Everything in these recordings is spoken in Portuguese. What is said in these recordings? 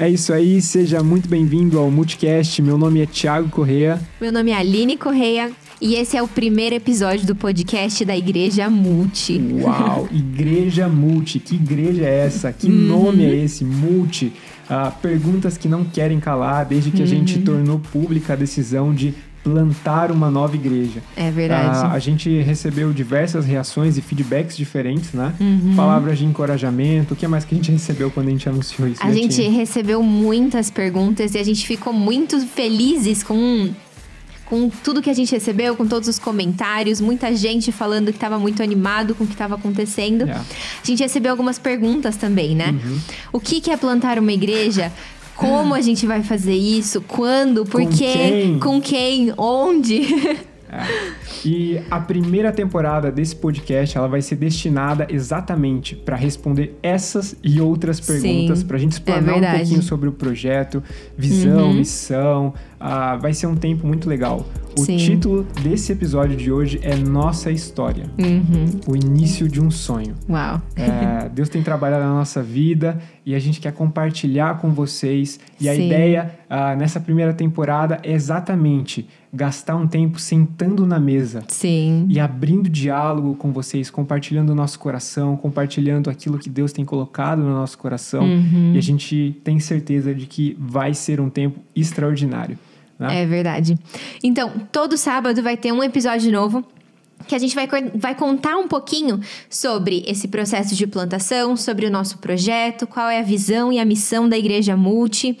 É isso aí, seja muito bem-vindo ao Multicast. Meu nome é Thiago Correia. Meu nome é Aline Correia e esse é o primeiro episódio do podcast da Igreja Multi. Uau, Igreja Multi, que igreja é essa? Que uhum. nome é esse? Multi. Uh, perguntas que não querem calar desde que uhum. a gente uhum. tornou pública a decisão de plantar uma nova igreja. É verdade. Uh, a gente recebeu diversas reações e feedbacks diferentes, né? Uhum. Palavras de encorajamento. O que mais que a gente recebeu quando a gente anunciou isso? A gente recebeu muitas perguntas e a gente ficou muito felizes com com tudo que a gente recebeu, com todos os comentários, muita gente falando que estava muito animado com o que estava acontecendo. Yeah. A gente recebeu algumas perguntas também, né? Uhum. O que, que é plantar uma igreja? Como a gente vai fazer isso? Quando? Por com quê? Quem? Com quem? Onde? É. E a primeira temporada desse podcast ela vai ser destinada exatamente para responder essas e outras perguntas, para a gente explanar é um pouquinho sobre o projeto, visão, uhum. missão. Uh, vai ser um tempo muito legal. O Sim. título desse episódio de hoje é Nossa História. Uhum. O início de um sonho. Uau. É, Deus tem trabalhado na nossa vida e a gente quer compartilhar com vocês. E Sim. a ideia uh, nessa primeira temporada é exatamente gastar um tempo sentando na mesa. Sim. E abrindo diálogo com vocês, compartilhando o nosso coração, compartilhando aquilo que Deus tem colocado no nosso coração. Uhum. E a gente tem certeza de que vai ser um tempo extraordinário. Né? É verdade. Então, todo sábado vai ter um episódio novo que a gente vai, vai contar um pouquinho sobre esse processo de plantação, sobre o nosso projeto, qual é a visão e a missão da Igreja Multi.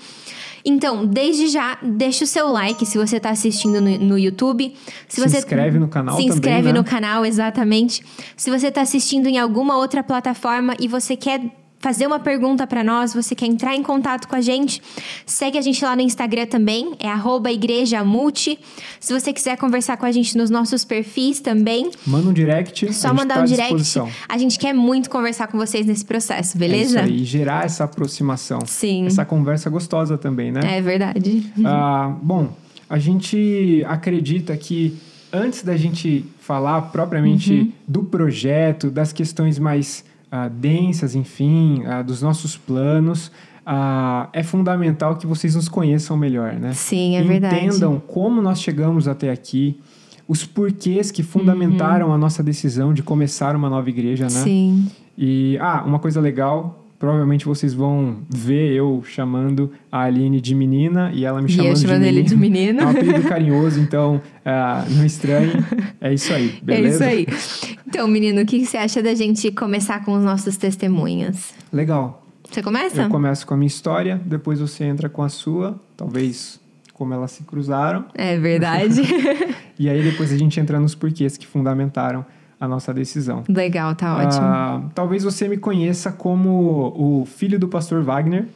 Então, desde já, deixa o seu like se você está assistindo no, no, YouTube. Se, se você inscreve no canal Se também, inscreve né? no canal, exatamente. Se você está assistindo em alguma outra plataforma e você quer fazer uma pergunta para nós, você quer entrar em contato com a gente, segue a gente lá no Instagram também, é @igrejamulti. Se você quiser conversar com a gente nos nossos perfis também, manda um direct. Só mandar tá um direct. A gente quer muito conversar com vocês nesse processo, beleza? É isso aí, gerar essa aproximação. Sim. Essa conversa gostosa também, né? É verdade. Ah, bom, a gente acredita que antes da gente falar propriamente uhum. do projeto, das questões mais uh, densas, enfim, uh, dos nossos planos, uh, é fundamental que vocês nos conheçam melhor, né? Sim, é Entendam verdade. Entendam como nós chegamos até aqui, os porquês que fundamentaram uhum. a nossa decisão de começar uma nova igreja, né? Sim. E, ah, uma coisa legal, provavelmente vocês vão ver eu chamando a Aline de menina e ela me chamando, e eu chamando de ele de menino. É um apelido carinhoso, então uh, não estranhe. É isso aí, beleza? É isso aí. Então, menino, o que você acha da gente começar com os nossos testemunhos? Legal. Você começa? Eu começo com a minha história, depois você entra com a sua, talvez como elas se cruzaram. É verdade. e aí depois a gente entra nos porquês que fundamentaram a nossa decisão. Legal, tá ótimo. Ah, talvez você me conheça como o filho do pastor Wagner.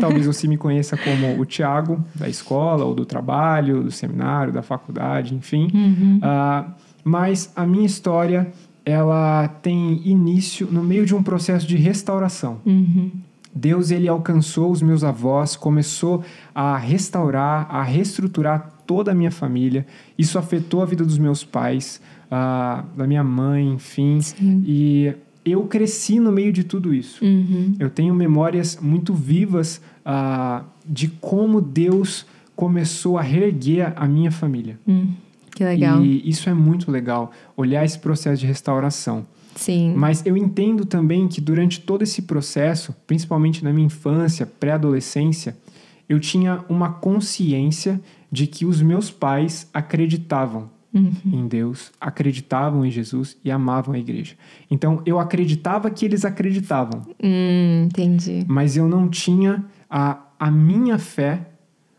talvez você me conheça como o Tiago, da escola, ou do trabalho, do seminário, da faculdade, enfim. Uhum. Ah, mas a minha história, ela tem início no meio de um processo de restauração. Uhum. Deus ele alcançou os meus avós, começou a restaurar, a reestruturar toda a minha família. Isso afetou a vida dos meus pais uh, da minha mãe, enfim. Sim. E eu cresci no meio de tudo isso. Uhum. Eu tenho memórias muito vivas uh, de como Deus começou a reerguer a minha família. Hum, que legal. E isso é muito legal, olhar esse processo de restauração. Sim. Mas eu entendo também que durante todo esse processo, principalmente na minha infância, pré-adolescência, eu tinha uma consciência de que os meus pais acreditavam uhum. em Deus, acreditavam em Jesus e amavam a igreja. Então eu acreditava que eles acreditavam. Hum, entendi. Mas eu não tinha a, a minha fé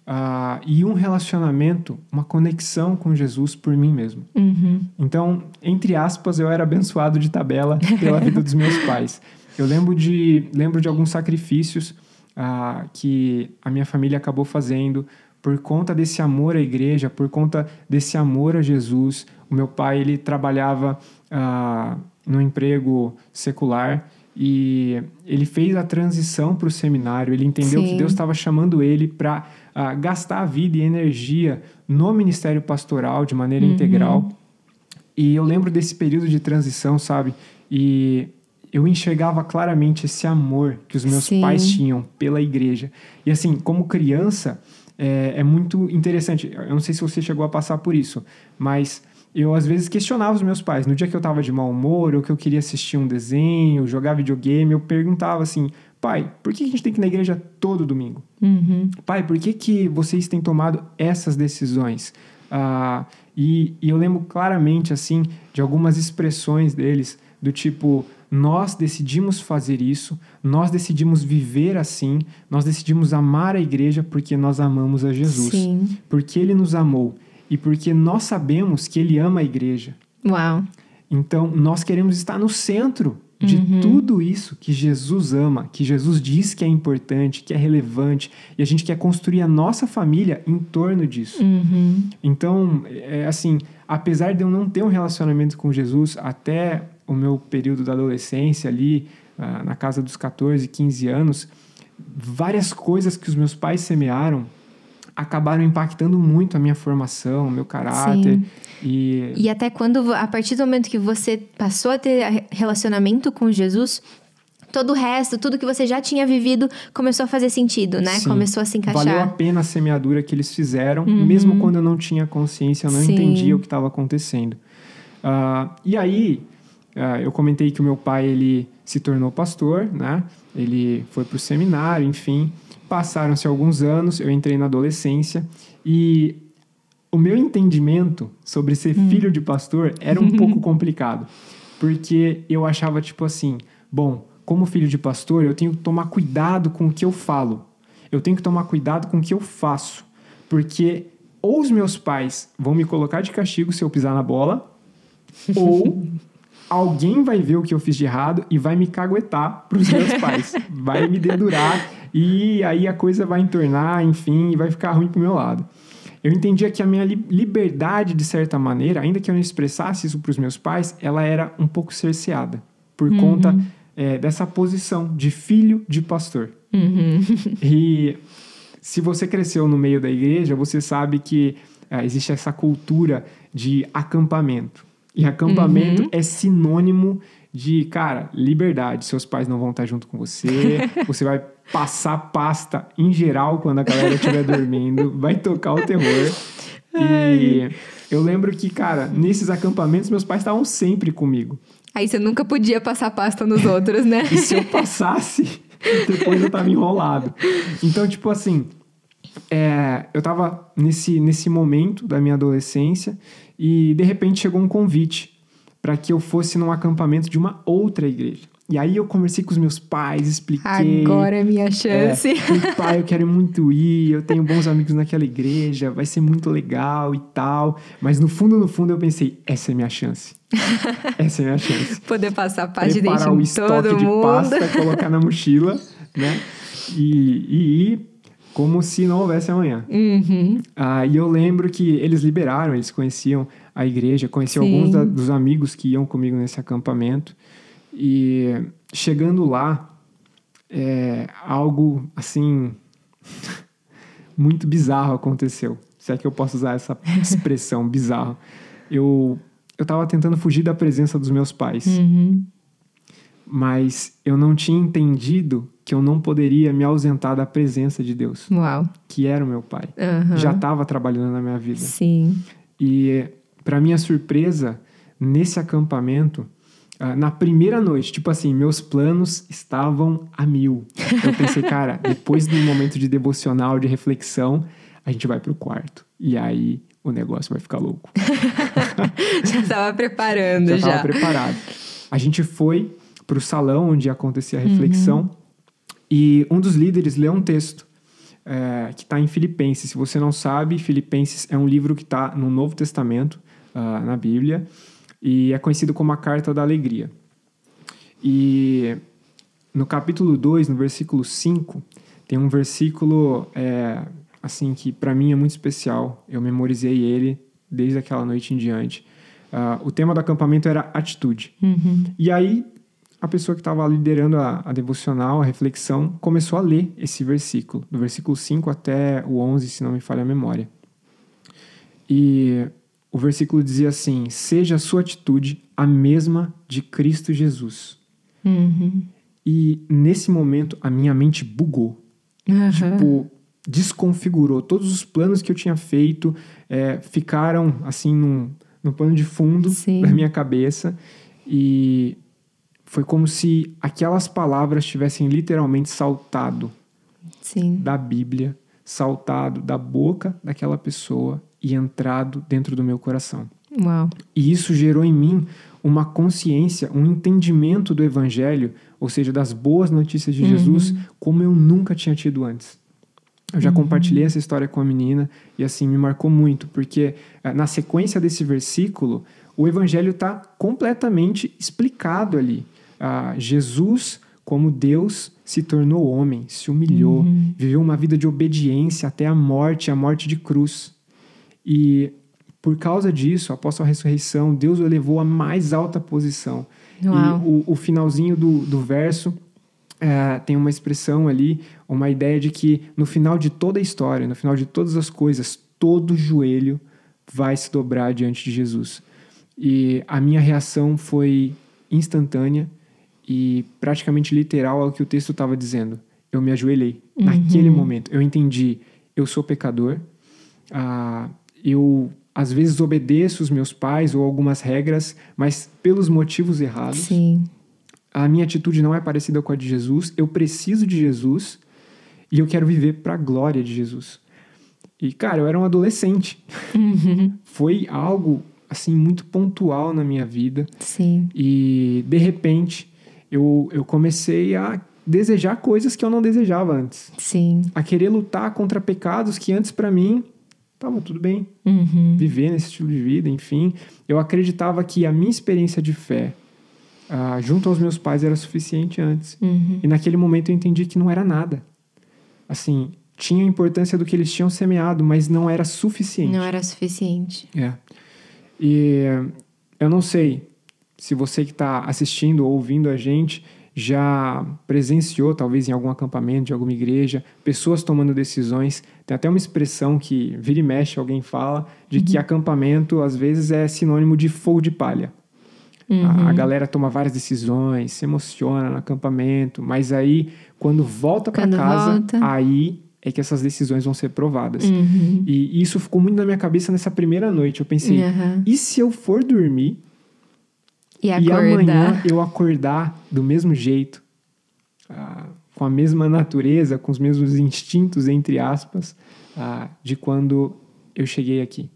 uh, e um relacionamento, uma conexão com Jesus por mim mesmo. Uhum. Então, entre aspas, eu era abençoado de tabela pela vida dos meus pais. Eu lembro de, lembro de alguns sacrifícios uh, que a minha família acabou fazendo por conta desse amor à igreja, por conta desse amor a Jesus. O meu pai ele trabalhava ah, no emprego secular e ele fez a transição para o seminário. Ele entendeu Sim. que Deus estava chamando ele para ah, gastar a vida e energia no ministério pastoral de maneira uhum. integral. E eu lembro desse período de transição, sabe? E eu enxergava claramente esse amor que os meus Sim. pais tinham pela igreja. E assim, como criança, é, é muito interessante. Eu não sei se você chegou a passar por isso, mas eu às vezes questionava os meus pais. No dia que eu estava de mau humor, ou que eu queria assistir um desenho, jogar videogame, eu perguntava assim: pai, por que a gente tem que ir na igreja todo domingo? Uhum. Pai, por que, que vocês têm tomado essas decisões? Ah, e, e eu lembro claramente, assim, de algumas expressões deles, do tipo, nós decidimos fazer isso, nós decidimos viver assim, nós decidimos amar a igreja porque nós amamos a Jesus. Sim. Porque ele nos amou e porque nós sabemos que ele ama a igreja. Uau. Então, nós queremos estar no centro de tudo isso que Jesus ama, que Jesus diz que é importante, que é relevante, e a gente quer construir a nossa família em torno disso. Uhum. Então, é assim, apesar de eu não ter um relacionamento com Jesus até o meu período da adolescência ali, ah, na casa dos 14, 15 anos, várias coisas que os meus pais semearam acabaram impactando muito a minha formação, o meu caráter. Sim. E E até quando, a partir do momento que você passou a ter relacionamento com Jesus, todo o resto, tudo que você já tinha vivido, começou a fazer sentido, né? Sim. Começou a se Valeu a encaixar. Uhum. pena a semeadura que eles fizeram, mesmo quando eu não tinha consciência, eu não Sim. entendia o que estava acontecendo. Ah, e aí, ah, eu comentei que o meu pai ele se tornou pastor, né? Ele foi para o seminário, enfim. Passaram-se alguns anos, eu entrei na adolescência e o meu entendimento sobre ser Hum. filho de pastor era um pouco complicado, porque eu achava tipo assim, bom, como filho de pastor, eu tenho que tomar cuidado com o que eu falo. Eu tenho que tomar cuidado com o que eu faço, porque ou os meus pais vão me colocar de castigo se eu pisar na bola, ou alguém vai ver o que eu fiz de errado e vai me caguetar para os meus pais, vai me dedurar e aí a coisa vai entornar, enfim, e vai ficar ruim pro meu lado. Eu entendia que a minha li- liberdade, de certa maneira, ainda que eu não expressasse isso para os meus pais, ela era um pouco cerceada por conta é, dessa posição de filho de pastor. Uhum. E se você cresceu no meio da igreja, você sabe que ah, existe essa cultura de acampamento. E acampamento é sinônimo de, cara, liberdade. Seus pais não vão estar junto com você, você vai passar pasta em geral quando a galera estiver dormindo, vai tocar o terror. E eu lembro que, cara, nesses acampamentos meus pais estavam sempre comigo. Aí você nunca podia passar pasta nos outros, né? E se eu passasse, depois eu tava enrolado. Então, tipo assim, é, eu tava nesse, nesse momento da minha adolescência e de repente chegou um convite para que eu fosse num acampamento de uma outra igreja. E aí eu conversei com os meus pais, expliquei. Agora é minha É, chance. falei, pai, eu quero muito ir, eu tenho bons amigos naquela igreja, vai ser muito legal e tal. Mas no fundo, no fundo, eu pensei, essa é minha chance. Essa é minha chance Poder passar pasta de dente preparar o estoque de mundo. pasta, colocar na mochila, né? E, e ir como se não houvesse amanhã. Uhum. Ah, e eu lembro que eles liberaram, eles conheciam a igreja, conheciam Sim. alguns da- dos amigos que iam comigo nesse acampamento. E chegando lá, é, algo assim muito bizarro aconteceu. Se é que eu posso usar essa expressão bizarro. Eu eu estava tentando fugir da presença dos meus pais Uhum. Mas eu não tinha entendido que eu não poderia me ausentar da presença de Deus, Uau. que era o meu pai. Aham. Já estava trabalhando na minha vida. Sim. E, para minha surpresa, nesse acampamento, ah, na primeira noite, tipo assim, meus planos estavam a mil. Eu pensei, cara, depois do momento de devocional, de reflexão, a gente vai pro quarto. E aí o negócio vai ficar louco. Já estava preparando já já. estava preparado. A gente foi para o salão onde acontecia a reflexão e um dos líderes leu um texto é, que está em Filipenses. Se você não sabe, Filipenses é um livro que está no Novo Testamento, ah, na Bíblia, e é conhecido como a Carta da Alegria. E no capítulo 2, no versículo 5, tem um versículo é, assim que para mim é muito especial. Eu memorizei ele desde aquela noite em diante. Ah, o tema do acampamento era atitude. Uhum. E aí, a pessoa que estava liderando a, a devocional, a reflexão, começou a ler esse versículo, do versículo 5 até o 11, se não me falha a memória. E o versículo dizia assim: Seja a sua atitude a mesma de Cristo Jesus, Uhum. E nesse momento a minha mente bugou. Uhum. Tipo, desconfigurou. Todos os planos que eu tinha feito é, ficaram assim num, no pano de fundo Sim. da minha cabeça. E foi como se aquelas palavras tivessem literalmente saltado Sim. da Bíblia, saltado da boca daquela pessoa e entrado dentro do meu coração. Uau. E isso gerou em mim uma consciência, um entendimento do Evangelho, ou seja, das boas notícias de Jesus, como eu nunca tinha tido antes. Eu já compartilhei essa história com a menina e assim me marcou muito, porque eh, na sequência desse versículo, o Evangelho está completamente explicado ali. Ah, Jesus, como Deus, se tornou homem, se humilhou, viveu uma vida de obediência até a morte, a morte de cruz. E por causa disso, após a ressurreição, Deus o elevou à mais alta posição. Uau. E o, o finalzinho do, do verso é, tem uma expressão ali, uma ideia de que no final de toda a história, no final de todas as coisas, todo joelho vai se dobrar diante de Jesus. E a minha reação foi instantânea e praticamente literal ao que o texto estava dizendo. Eu me ajoelhei naquele momento. Eu entendi, eu sou pecador, ah, eu às vezes obedeço os meus pais ou algumas regras, mas pelos motivos errados. Sim. A minha atitude não é parecida com a de Jesus. Eu preciso de Jesus e eu quero viver para a glória de Jesus. E cara, eu era um adolescente. Foi algo assim muito pontual na minha vida Sim. e de repente eu, eu comecei a desejar coisas que eu não desejava antes, Sim. a querer lutar contra pecados que antes para mim tava tudo bem Uhum. viver nesse estilo de vida, enfim. Eu acreditava que a minha experiência de fé ah, junto aos meus pais era suficiente antes. Uhum. E naquele momento eu entendi que não era nada. Assim, tinha a importância do que eles tinham semeado, mas não era suficiente. Não era suficiente. É. E eu não sei se você que está assistindo ou ouvindo a gente já presenciou, talvez em algum acampamento de alguma igreja, pessoas tomando decisões. Tem até uma expressão que vira e mexe, alguém fala, de que acampamento às vezes é sinônimo de fogo de palha. A, a galera toma várias decisões, se emociona no acampamento, mas aí quando volta para casa, volta. aí é que essas decisões vão ser provadas. Uhum. E isso ficou muito na minha cabeça nessa primeira noite. Eu pensei, e se eu for dormir E e amanhã eu acordar do mesmo jeito, ah, com a mesma natureza, com os mesmos instintos, entre aspas, ah, de quando eu cheguei aqui?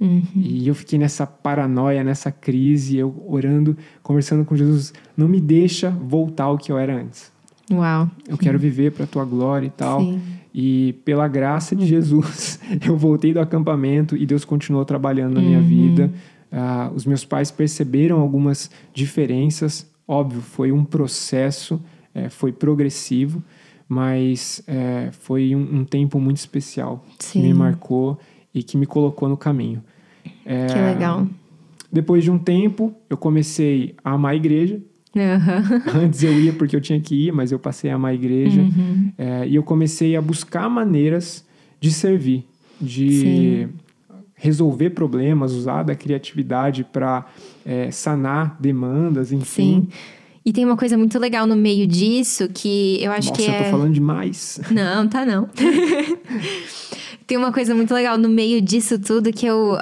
Uhum. E eu fiquei nessa paranoia, nessa crise, eu orando, conversando com Jesus, não me deixa voltar ao que eu era antes. Uau. Eu quero viver para a tua glória e tal. Sim. E pela graça de Jesus, eu voltei do acampamento e Deus continuou trabalhando na minha vida. Ah, os meus pais perceberam algumas diferenças. Óbvio, foi um processo, eh, foi progressivo, mas eh, foi um, um tempo muito especial que me Sim. marcou e que me colocou no caminho. Eh, Que legal. Depois de um tempo, eu comecei a amar a igreja. Aham. Antes eu ia porque eu tinha que ir, mas eu passei a amar a igreja. Uhum. É, e eu comecei a buscar maneiras de servir, de Sim. Resolver problemas, usar da criatividade para sanar demandas, enfim. Sim. E tem uma coisa muito legal no meio disso que eu acho Nossa, que eu é. tô falando demais. Não, tá não. Tem uma coisa muito legal no meio disso tudo que eu,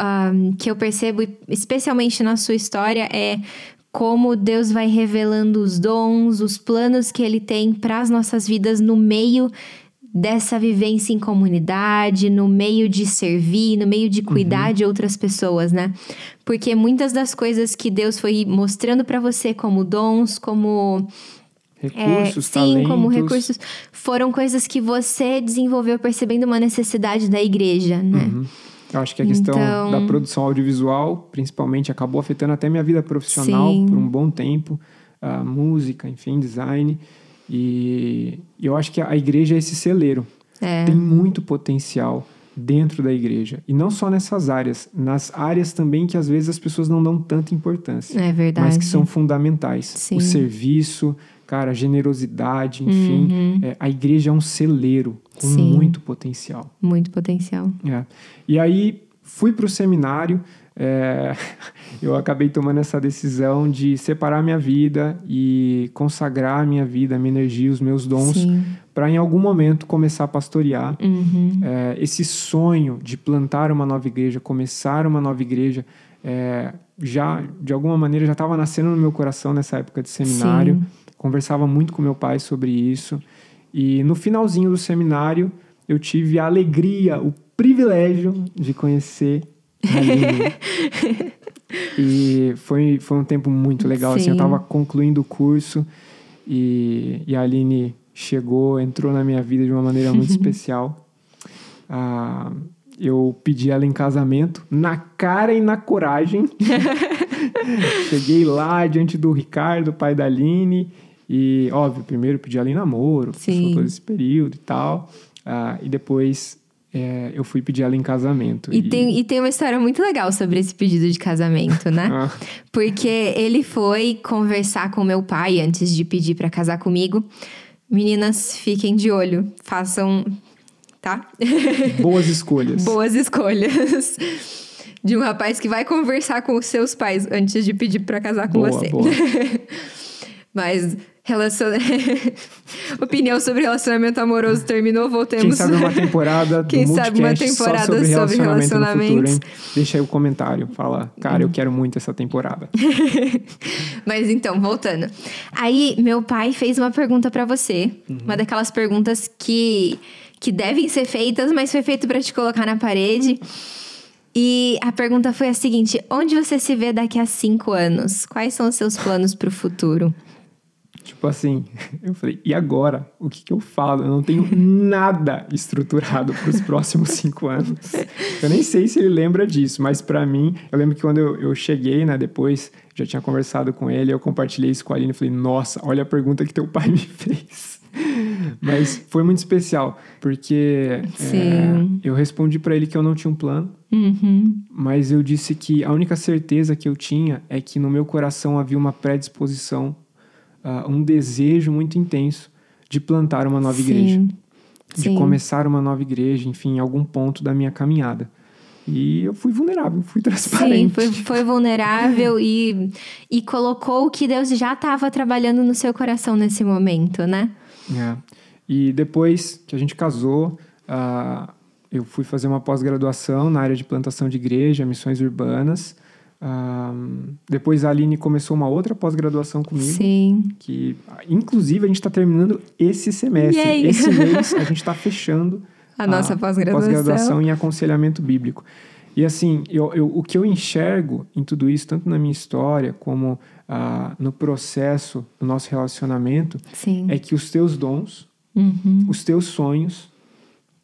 que eu percebo, especialmente na sua história, é como Deus vai revelando os dons, os planos que Ele tem para as nossas vidas no meio dessa vivência em comunidade, no meio de servir, no meio de cuidar de outras pessoas, né? Porque muitas das coisas que Deus foi mostrando para você como dons, como Recursos, é, sim, talentos. como recursos, foram coisas que você desenvolveu percebendo uma necessidade da igreja, né? Uhum. Eu acho que a questão Então- da produção audiovisual, principalmente, acabou afetando até minha vida profissional Sim. por um bom tempo. A música, enfim, design. E eu acho que a igreja é esse celeiro. É. Tem muito potencial dentro da igreja. E não só nessas áreas, nas áreas também que às vezes as pessoas não dão tanta importância. É verdade. Mas que são fundamentais. Sim. O serviço, cara, a generosidade, enfim. É, a igreja é um celeiro com Sim. muito potencial. Muito potencial. É. E aí fui para o seminário, é, eu acabei tomando essa decisão de separar minha vida e consagrar minha vida, minha energia, os meus dons, para em algum momento começar a pastorear. Uhum. É, esse sonho de plantar uma nova igreja, começar uma nova igreja, é, já de alguma maneira já estava nascendo no meu coração nessa época de seminário. Sim. Conversava muito com meu pai sobre isso. E no finalzinho do seminário, eu tive a alegria, o privilégio de conhecer e foi, foi um tempo muito legal. Assim, eu estava concluindo o curso e, e a Aline chegou, entrou na minha vida de uma maneira muito especial. Ah, eu pedi ela em casamento, na cara e na coragem. Cheguei lá diante do Ricardo, pai da Aline, e, óbvio, primeiro pedi ela em namoro, todo esse período e tal. Ah, e depois é, eu fui pedir ela em casamento. E, e... Tem, e tem uma história muito legal sobre esse pedido de casamento, né? ah. Porque ele foi conversar com meu pai antes de pedir para casar comigo. Meninas, fiquem de olho, façam. Tá? Boas escolhas. Boas escolhas. De um rapaz que vai conversar com os seus pais antes de pedir para casar com boa, você. Boa. Mas Relacion... Opinião sobre relacionamento amoroso terminou, voltemos. Quem sabe uma temporada do Quem sabe uma temporada sobre sobre relacionamentos. Futuro, Deixa aí o comentário, fala, cara, eu uhum. quero muito essa temporada. Mas então, voltando. Aí, meu pai fez uma pergunta para você, uhum. uma daquelas perguntas que que devem ser feitas, mas foi feito para te colocar na parede. E a pergunta foi a seguinte: onde você se vê daqui a cinco anos? Quais são os seus planos para o futuro? Tipo assim, eu falei, e agora? O que, que eu falo? Eu não tenho nada estruturado para os próximos cinco anos. Eu nem sei se ele lembra disso, mas para mim, eu lembro que quando eu, eu cheguei, né, depois, já tinha conversado com ele, eu compartilhei isso com a Aline e falei, nossa, olha a pergunta que teu pai me fez. Mas foi muito especial, porque é, eu respondi para ele que eu não tinha um plano, uhum. mas eu disse que a única certeza que eu tinha é que no meu coração havia uma predisposição uh, um desejo muito intenso de plantar uma nova Sim. igreja, de Sim. começar uma nova igreja, enfim, em algum ponto da minha caminhada. E eu fui vulnerável, fui transparente. Sim, foi, foi vulnerável e, e colocou o que Deus já estava trabalhando no seu coração nesse momento, né? É. E depois que a gente casou, uh, eu fui fazer uma pós-graduação na área de plantação de igreja, missões urbanas. Um, depois a Aline começou uma outra pós-graduação comigo. Sim. Que, inclusive, a gente está terminando esse semestre. Yay. Esse mês a gente está fechando a, a nossa pós-graduação. pós-graduação em aconselhamento bíblico. E assim, eu, eu, o que eu enxergo em tudo isso, tanto na minha história como ah, no processo do nosso relacionamento, Sim. é que os teus dons, uhum. os teus sonhos,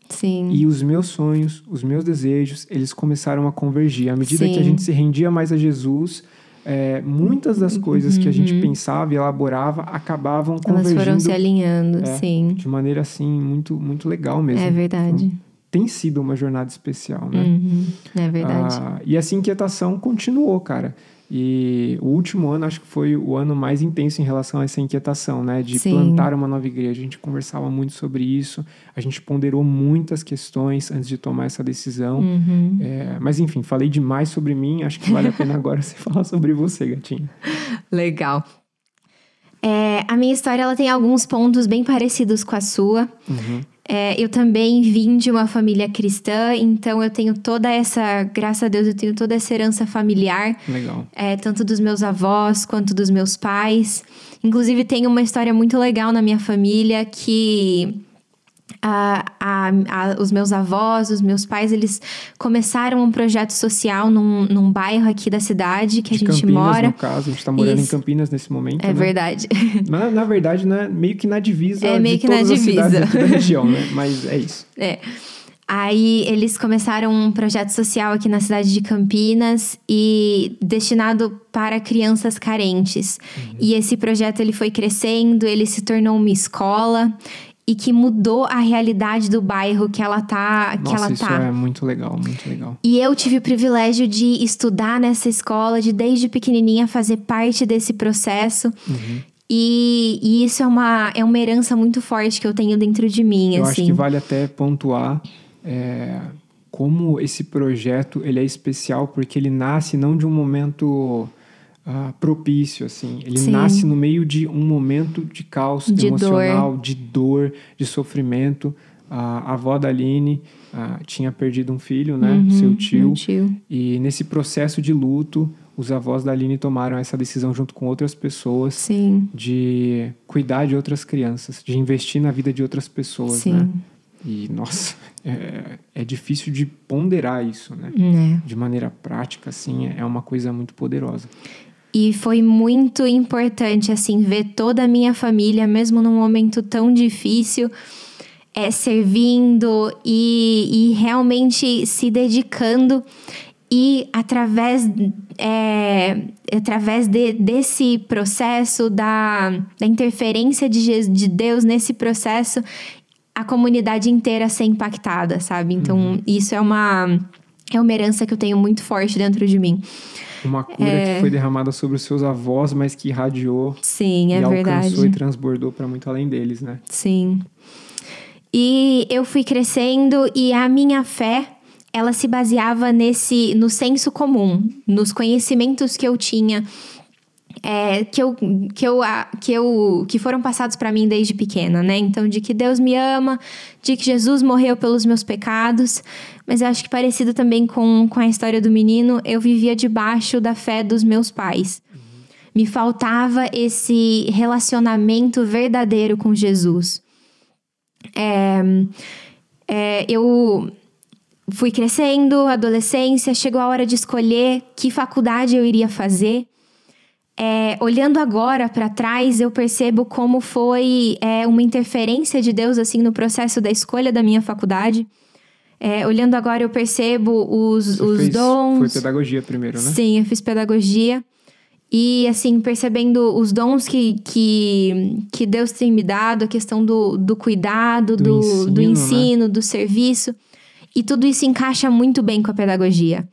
Sim. E os meus sonhos, os meus desejos, eles começaram a convergir. À medida Sim. que a gente se rendia mais a Jesus, é, muitas das coisas uhum. que a gente uhum. pensava e elaborava acabavam convergindo. Elas foram se alinhando, é, sim. De maneira, assim, muito, muito legal mesmo. É verdade. Então, tem sido uma jornada especial, né? Uhum. É verdade. Ah, e essa inquietação continuou, cara. E o último ano acho que foi o ano mais intenso em relação a essa inquietação, né? De Sim. plantar uma nova igreja. A gente conversava muito sobre isso, a gente ponderou muitas questões antes de tomar essa decisão. Uhum. É, mas enfim, falei demais sobre mim, acho que vale a pena agora você falar sobre você, gatinha. Legal. É, a minha história ela tem alguns pontos bem parecidos com a sua. Uhum. É, eu também vim de uma família cristã, então eu tenho toda essa, graças a Deus, eu tenho toda essa herança familiar. Legal. É, tanto dos meus avós quanto dos meus pais. Inclusive, tem uma história muito legal na minha família que a, a, a, os meus avós, os meus pais, eles começaram um projeto social num, num bairro aqui da cidade que de a gente Campinas, mora. No caso, a gente está morando Isso. em Campinas nesse momento. É né? verdade. Na, na verdade, né, meio que na divisa é, meio que todas na divisa. da região, né? Mas é isso. É. Aí eles começaram um projeto social aqui na cidade de Campinas e destinado para crianças carentes. Uhum. E esse projeto ele foi crescendo, ele se tornou uma escola e que mudou a realidade do bairro que ela tá. Nossa, que ela isso tá. é muito legal, muito legal. E eu tive o privilégio de estudar nessa escola, de desde pequenininha fazer parte desse processo. Uhum. E, e, isso é uma, é uma herança muito forte que eu tenho dentro de mim. Eu assim. acho que vale até pontuar. É, como esse projeto ele é especial porque ele nasce não de um momento uh, propício, assim. Ele Sim. nasce no meio de um momento de caos de emocional, dor. de dor, de sofrimento. A avó da Aline uh, tinha perdido um filho, né? Uhum, seu tio. tio. E nesse processo de luto, os avós da Aline tomaram essa decisão junto com outras pessoas Sim. de cuidar de outras crianças, de investir na vida de outras pessoas, Sim. né? E, nossa, é, é difícil de ponderar isso, né? É. De maneira prática, assim, é uma coisa muito poderosa. E foi muito importante, assim, ver toda a minha família, mesmo num momento tão difícil, é, servindo e, e realmente se dedicando. E através, é, através de, desse processo, da, da interferência de, de Deus nesse processo, a comunidade inteira ser impactada, sabe? Então, uhum. isso é uma, é uma herança que eu tenho muito forte dentro de mim. Uma cura é... que foi derramada sobre os seus avós, mas que irradiou. Sim, é e verdade. alcançou e transbordou para muito além deles, né? Sim. E eu fui crescendo e a minha fé, ela se baseava nesse no senso comum, nos conhecimentos que eu tinha é, que, eu, que, eu, que, eu, que foram passados para mim desde pequena, né? Então, de que Deus me ama, de que Jesus morreu pelos meus pecados. Mas eu acho que parecido também com, com a história do menino, eu vivia debaixo da fé dos meus pais. Me faltava esse relacionamento verdadeiro com Jesus. É, é, eu fui crescendo, adolescência, chegou a hora de escolher que faculdade eu iria fazer. É, olhando agora para trás, eu percebo como foi é, uma interferência de Deus assim no processo da escolha da minha faculdade. É, olhando agora, eu percebo os, os fez, dons. Foi pedagogia primeiro, né? Sim, eu fiz pedagogia. E, assim, percebendo os dons que, que, que Deus tem me dado, a questão do, do cuidado, do, do ensino, do, ensino né? do serviço. E tudo isso encaixa muito bem com a pedagogia.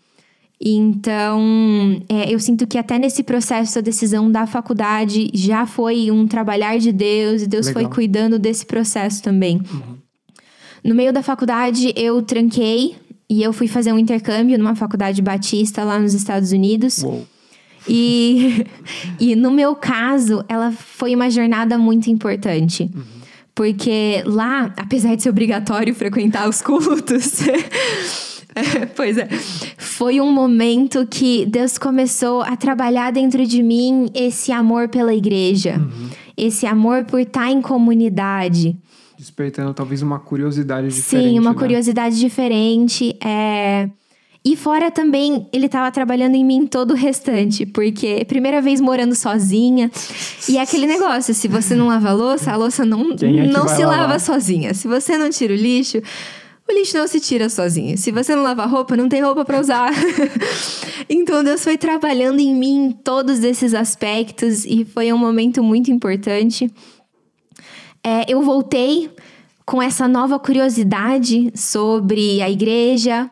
Então, é, eu sinto que até nesse processo da decisão da faculdade já foi um trabalhar de Deus e Deus Legal. foi cuidando desse processo também. Uhum. No meio da faculdade, eu tranquei e eu fui fazer um intercâmbio numa faculdade batista lá nos Estados Unidos. Uou. E, e no meu caso, ela foi uma jornada muito importante. Uhum. Porque lá, apesar de ser obrigatório frequentar os cultos, pois é. Foi um momento que Deus começou a trabalhar dentro de mim esse amor pela igreja, uhum. esse amor por estar em comunidade. Despertando talvez uma curiosidade diferente. Sim, uma né? curiosidade diferente. É... E fora também, ele estava trabalhando em mim todo o restante, porque primeira vez morando sozinha. E é aquele negócio: se você não lava a louça, a louça não, é não se lavar? lava sozinha. Se você não tira o lixo, o lixo não se tira sozinho. Se você não lava roupa, não tem roupa para usar. então Deus foi trabalhando em mim todos esses aspectos e foi um momento muito importante. É, eu voltei com essa nova curiosidade sobre a igreja.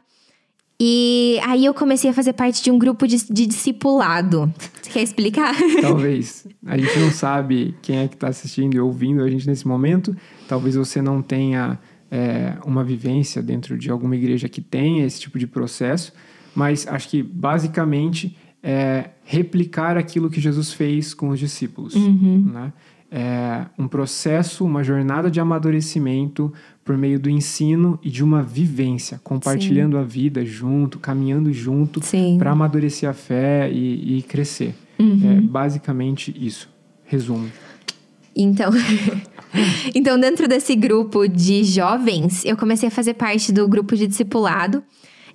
E aí eu comecei a fazer parte de um grupo de, de discipulado. Você quer explicar? Talvez. A gente não sabe quem é que está assistindo e ouvindo a gente nesse momento. Talvez você não tenha é, uma vivência dentro de alguma igreja que tenha esse tipo de processo, mas acho que basicamente é replicar aquilo que Jesus fez com os discípulos. Uhum. Né? É um processo, uma jornada de amadurecimento por meio do ensino e de uma vivência, compartilhando Sim. a vida junto, caminhando junto para amadurecer a fé e, e crescer. Uhum. É basicamente isso. Resumo. Então, então, dentro desse grupo de jovens, eu comecei a fazer parte do grupo de discipulado.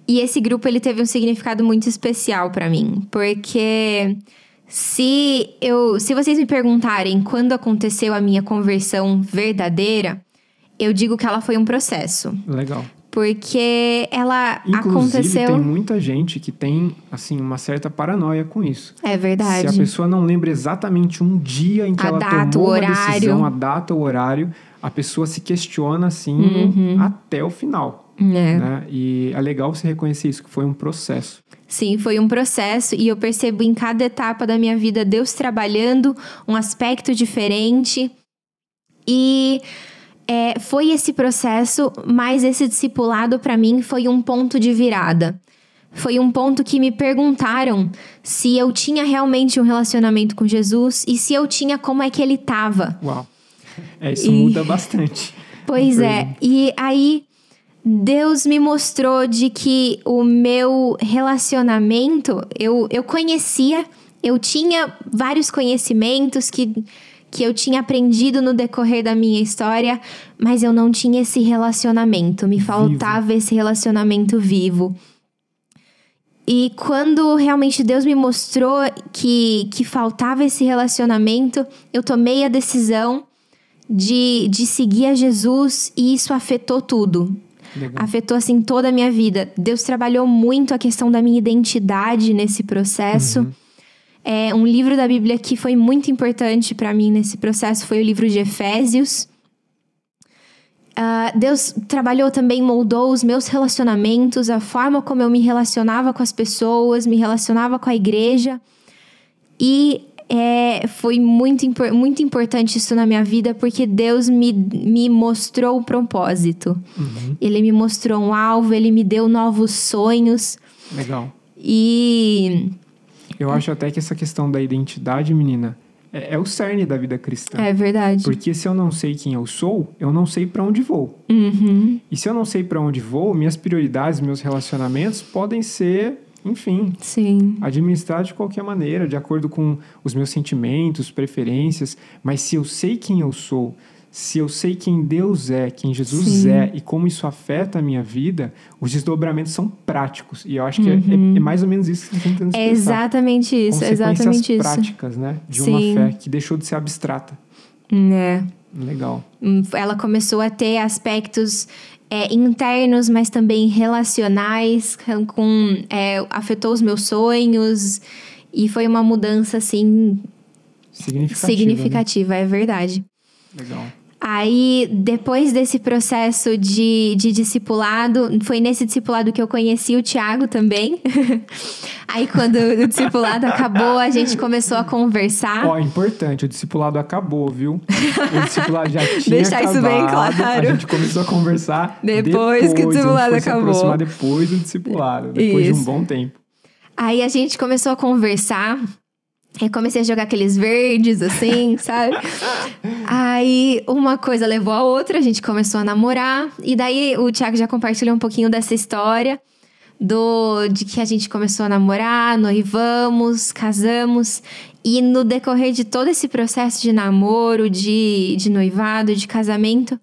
E esse grupo ele teve um significado muito especial para mim, porque se eu, se vocês me perguntarem quando aconteceu a minha conversão verdadeira, eu digo que ela foi um processo. Legal porque ela Inclusive, aconteceu. Tem muita gente que tem assim uma certa paranoia com isso. É verdade. Se a pessoa não lembra exatamente um dia em que a ela data, tomou horário. decisão, a data, o horário, a pessoa se questiona assim uhum. até o final. É. Né? E é legal você reconhecer isso, que foi um processo. Sim, foi um processo e eu percebo em cada etapa da minha vida Deus trabalhando um aspecto diferente. E é, foi esse processo, mas esse discipulado para mim foi um ponto de virada. Foi um ponto que me perguntaram se eu tinha realmente um relacionamento com Jesus e se eu tinha como é que ele tava. Uau. É, isso e... muda bastante. Pois é. E aí Deus me mostrou de que o meu relacionamento, eu, eu conhecia, eu tinha vários conhecimentos que, que eu tinha aprendido no decorrer da minha história, mas eu não tinha esse relacionamento, me faltava esse relacionamento vivo. E quando realmente Deus me mostrou que, que faltava esse relacionamento, eu tomei a decisão de, de seguir a Jesus e isso afetou tudo. Legal. Afetou, assim, toda a minha vida. Deus trabalhou muito a questão da minha identidade nesse processo. Uhum. É, um livro da Bíblia que foi muito importante para mim nesse processo foi o livro de Efésios. Uh, Deus trabalhou também, moldou os meus relacionamentos, a forma como eu me relacionava com as pessoas, me relacionava com a igreja. E é, foi muito, muito importante isso na minha vida, porque Deus me, me mostrou o propósito. Uhum. Ele me mostrou um alvo, ele me deu novos sonhos. Legal. E. Eu acho até que essa questão da identidade, menina, é, é o cerne da vida cristã. É verdade. Porque se eu não sei quem eu sou, eu não sei para onde vou. Uhum. E se eu não sei para onde vou, minhas prioridades, meus relacionamentos podem ser enfim, Sim. administrar de qualquer maneira, de acordo com os meus sentimentos, preferências. Mas se eu sei quem eu sou, se eu sei quem Deus é, quem Jesus Sim. é e como isso afeta a minha vida, os desdobramentos são práticos. E eu acho que uhum. é, é, uhum. é, mais ou menos isso que você está tentando expressar. É exatamente isso, exatamente isso. práticas, né? De Sim. uma fé que deixou de ser abstrata. É. Legal. Hum, ela começou a ter aspectos é, internos, mas também relacionais, com é, afetou os meus sonhos e foi uma mudança assim significativa, significativa né? é verdade. Legal. Aí, depois desse processo de, de discipulado, foi nesse discipulado que eu conheci o Tiago também. Aí, quando o discipulado acabou, a gente começou a conversar. Ó, importante, o discipulado acabou, viu? O discipulado já tinha Deixar acabado. isso bem claro. A gente começou a conversar depois, depois que o discipulado a gente acabou. Se aproximar depois do discipulado, depois isso. de um bom tempo. Aí a gente começou a conversar. Eu comecei a jogar aqueles verdes, assim, sabe? Aí uma coisa levou a outra, a gente começou a namorar. E daí o Thiago já compartilhou um pouquinho dessa história do de que a gente começou a namorar, noivamos, casamos. E no decorrer de todo esse processo de namoro, de, de noivado, de casamento,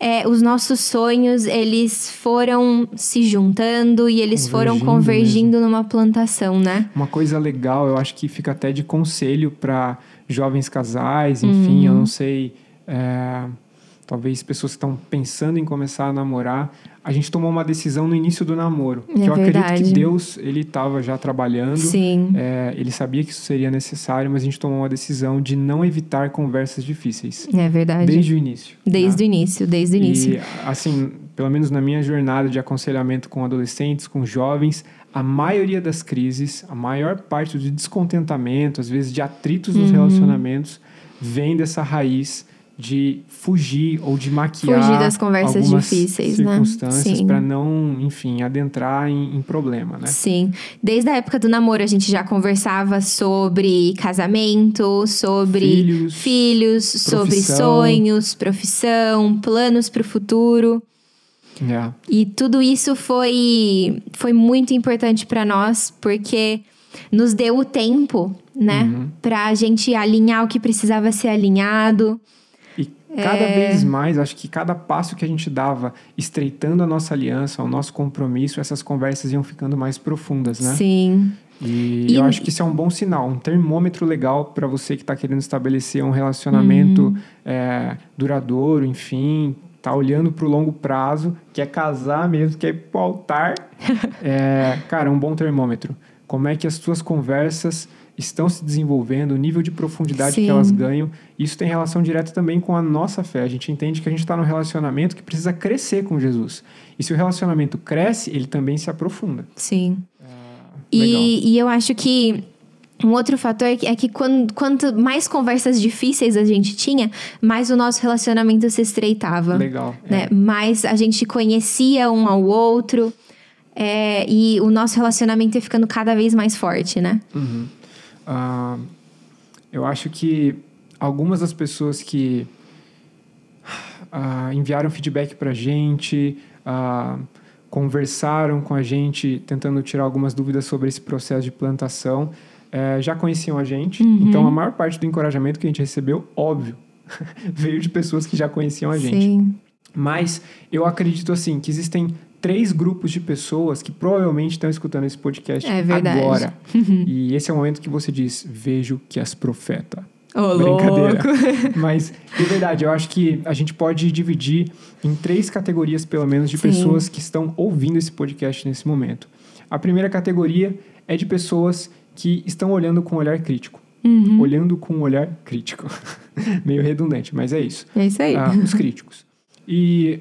é, os nossos sonhos, eles foram se juntando e eles foram convergindo mesmo. numa plantação, né? Uma coisa legal, eu acho que fica até de conselho para jovens casais, enfim, uhum. eu não sei, é, talvez pessoas que estão pensando em começar a namorar, a gente tomou uma decisão no início do namoro. É que eu verdade. acredito que Deus, ele estava já trabalhando. Sim. É, ele sabia que isso seria necessário, mas a gente tomou uma decisão de não evitar conversas difíceis. É verdade. Desde o início. Desde né? o início, desde o início. E, assim, pelo menos na minha jornada de aconselhamento com adolescentes, com jovens, a maioria das crises, a maior parte do descontentamento, às vezes de atritos nos uhum. relacionamentos, vem dessa raiz de fugir ou de maquiar fugir das conversas difíceis, né? circunstâncias né? para não, enfim, adentrar em, em, problema, né? Sim. Desde a época do namoro a gente já conversava sobre casamento, sobre filhos, filhos sobre sonhos, profissão, planos para o futuro. Yeah. E tudo isso foi foi muito importante para nós porque nos deu o tempo, né, uhum. para a gente alinhar o que precisava ser alinhado Cada é... vez mais, acho que cada passo que a gente dava, estreitando a nossa aliança, o nosso compromisso, essas conversas iam ficando mais profundas, né? Sim. E, e... eu acho que isso é um bom sinal, um termômetro legal para você que está querendo estabelecer um relacionamento uhum. é, duradouro, enfim, tá olhando para o longo prazo, quer casar mesmo, quer ir pro altar. é, cara, um bom termômetro. Como é que as suas conversas estão se desenvolvendo, o nível de profundidade Sim. que elas ganham. Isso tem relação direta também com a nossa fé. A gente entende que a gente está num relacionamento que precisa crescer com Jesus. E se o relacionamento cresce, ele também se aprofunda. Sim. É, e, e eu acho que Um outro fator é que, é que quando, quanto mais conversas difíceis a gente tinha, mais o nosso relacionamento se estreitava. Legal. Né? É. Mais a gente conhecia um ao outro. é, e o nosso relacionamento ia ficando cada vez mais forte, né? Uhum. Ah, eu acho que algumas das pessoas que ah, enviaram feedback pra gente, ah, conversaram com a gente, tentando tirar algumas dúvidas sobre esse processo de plantação, eh, já conheciam a gente. Então, a maior parte do encorajamento que a gente recebeu, óbvio, veio de pessoas que já conheciam a gente. Sim. Mas eu acredito assim que existem três grupos de pessoas que provavelmente estão escutando esse podcast É verdade. agora. e esse é o momento que você diz: vejo que as profeta. Ô, Brincadeira. louco. Mas, de verdade, eu acho que a gente pode dividir em três categorias, pelo menos, de Sim. pessoas que estão ouvindo esse podcast nesse momento. A primeira categoria é de pessoas que estão olhando com um olhar crítico. Uhum. Olhando com um olhar crítico. Meio redundante, mas é isso É isso aí. ah, os críticos. E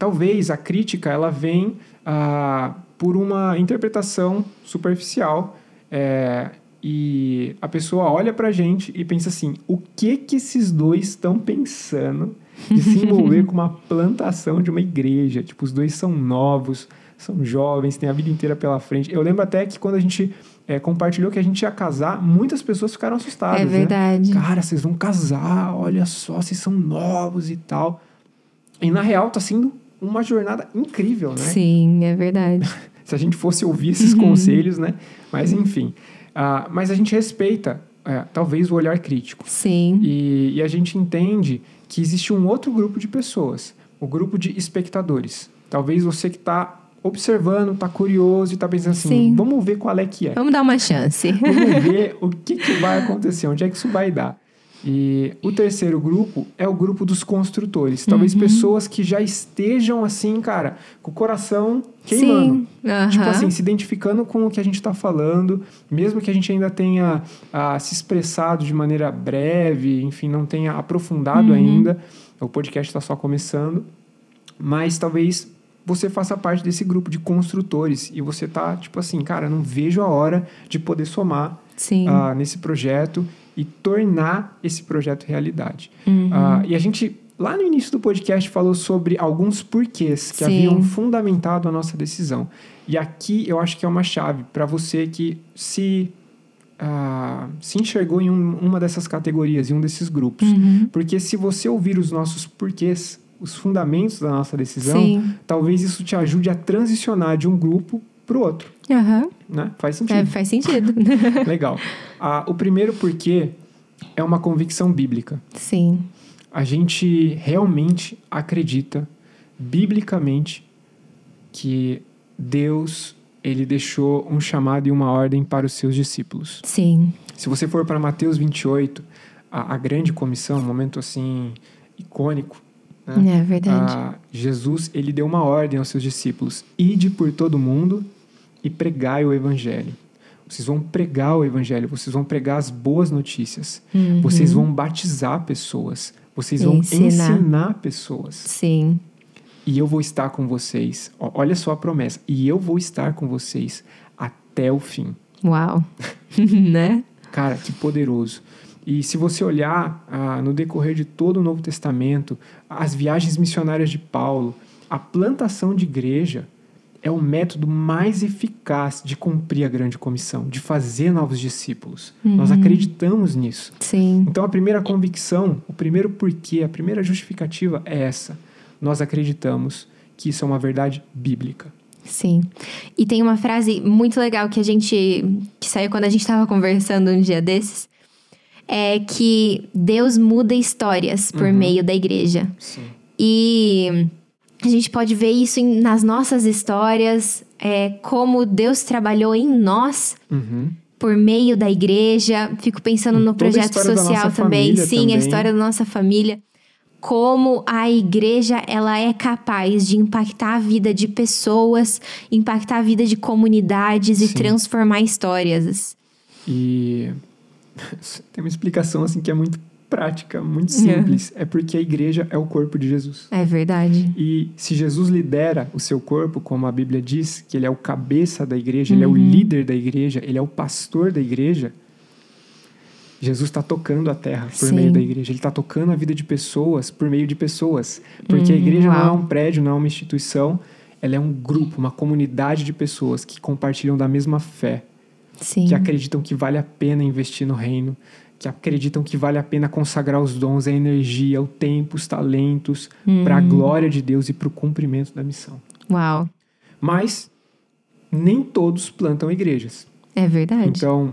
talvez a crítica ela vem ah, por uma interpretação superficial é, e a pessoa olha pra gente e pensa assim, o que que esses dois estão pensando de se envolver com uma plantação de uma igreja? Tipo, os dois são novos, são jovens, têm a vida inteira pela frente. Eu lembro até que quando a gente é, compartilhou que a gente ia casar, muitas pessoas ficaram assustadas. É né? verdade. Cara, vocês vão casar, olha só, vocês são novos e tal. E na real tá sendo uma jornada incrível, né? Sim, é verdade. Se a gente fosse ouvir esses conselhos, né? Mas enfim. Ah, mas a gente respeita, é, talvez, o olhar crítico. Sim. E, e a gente entende que existe um outro grupo de pessoas, o grupo de espectadores. Talvez você que está observando, está curioso e está pensando assim, Sim. vamos ver qual é que é. Vamos dar uma chance. Vamos ver o que, que vai acontecer, onde é que isso vai dar. E o terceiro grupo é o grupo dos construtores. Talvez Uhum. pessoas que já estejam assim, cara, com o coração queimando. Sim. aham. Tipo assim, se identificando com o que a gente está falando, mesmo que a gente ainda tenha ah, se expressado de maneira breve, enfim, não tenha aprofundado Uhum. ainda, o podcast está só começando, mas talvez você faça parte desse grupo de construtores e você tá tipo assim, cara, não vejo a hora de poder somar Sim. ah, nesse projeto e tornar esse projeto realidade. Uhum. Ah, e a gente, lá no início do podcast, falou sobre alguns porquês que Sim. haviam fundamentado a nossa decisão. E aqui eu acho que é uma chave para você que se, ah, se enxergou em um- uma dessas categorias, em um desses grupos. Uhum. Porque se você ouvir os nossos porquês, os fundamentos da nossa decisão, Sim. talvez isso te ajude a transicionar de um grupo para o outro. Aham. Né? Faz sentido. É, faz sentido. Legal. Ah, o primeiro porquê é uma convicção bíblica. Sim. A gente realmente acredita, biblicamente, que Deus ele deixou um chamado e uma ordem para os seus discípulos. Sim. Se você for para Mateus 28, a, a grande comissão, um momento assim icônico, né? É verdade. Ah, Jesus ele deu uma ordem aos seus discípulos: ide por todo mundo e pregai o evangelho. Vocês vão pregar o evangelho, vocês vão pregar as boas notícias, Uhum. vocês vão batizar pessoas, vocês vão Ensinar. ensinar pessoas. Sim. E eu vou estar com vocês. Olha só a promessa. E eu vou estar com vocês até o fim. Uau. né? Cara, que poderoso. E se você olhar ah, no decorrer de todo o Novo Testamento, as viagens missionárias de Paulo, a plantação de igreja é o método mais eficaz de cumprir a grande comissão, de fazer novos discípulos. Nós acreditamos nisso. Sim. Então a primeira convicção, o primeiro porquê, a primeira justificativa é essa. Nós acreditamos que isso é uma verdade bíblica. Sim. E tem uma frase muito legal que a gente. que saiu quando a gente estava conversando um dia desses. É que Deus muda histórias por meio da igreja. Sim. E a gente pode ver isso em- nas nossas histórias, é, como Deus trabalhou em nós Uhum. por meio da igreja. Fico pensando Em no projeto social também. Sim, também. a história da nossa família. Como a igreja ela é capaz de impactar a vida de pessoas, impactar a vida de comunidades e Sim. transformar histórias. E tem uma explicação assim que é muito prática, muito simples. É porque a igreja é o corpo de Jesus. É verdade. E se Jesus lidera o seu corpo, como a Bíblia diz, que ele é o cabeça da igreja, ele é o líder da igreja, ele é o pastor da igreja, Jesus está tocando a terra por Sim. meio da igreja. Ele está tocando a vida de pessoas por meio de pessoas. Porque a Uhum, igreja não é uau. um prédio, não é uma instituição. Ela é um grupo, uma comunidade de pessoas que compartilham da mesma fé, Sim. que acreditam que vale a pena investir no reino, que acreditam que vale a pena consagrar os dons, a energia, o tempo, os talentos para Uhum. a glória de Deus e para o cumprimento da missão. Uau. Mas nem todos plantam igrejas. É verdade. Então,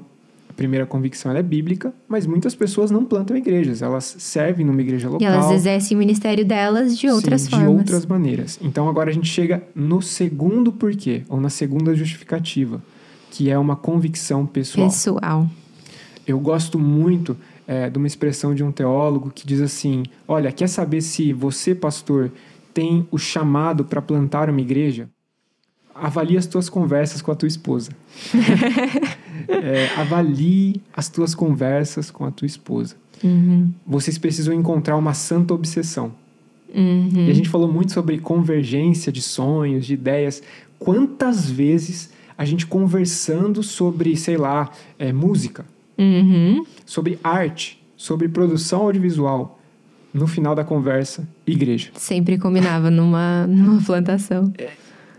a primeira convicção é bíblica, mas muitas pessoas não plantam igrejas. Elas servem numa igreja e local. elas exercem o ministério delas de outras sim, formas. De outras maneiras. Então, agora a gente chega no segundo porquê, ou na segunda justificativa, que é uma convicção pessoal. Pessoal. Eu gosto muito é, de uma expressão de um teólogo que diz assim: Olha, quer saber se você, pastor, tem o chamado para plantar uma igreja? Avalie as tuas conversas com a tua esposa. É, avalie as tuas conversas com a tua esposa. Uhum. Vocês precisam encontrar uma santa obsessão. Uhum. E a gente falou muito sobre convergência de sonhos, de ideias. Quantas vezes a gente conversando sobre, sei lá, é, música, Uhum. sobre arte, sobre produção audiovisual, no final da conversa, igreja. Sempre combinava numa, numa plantação.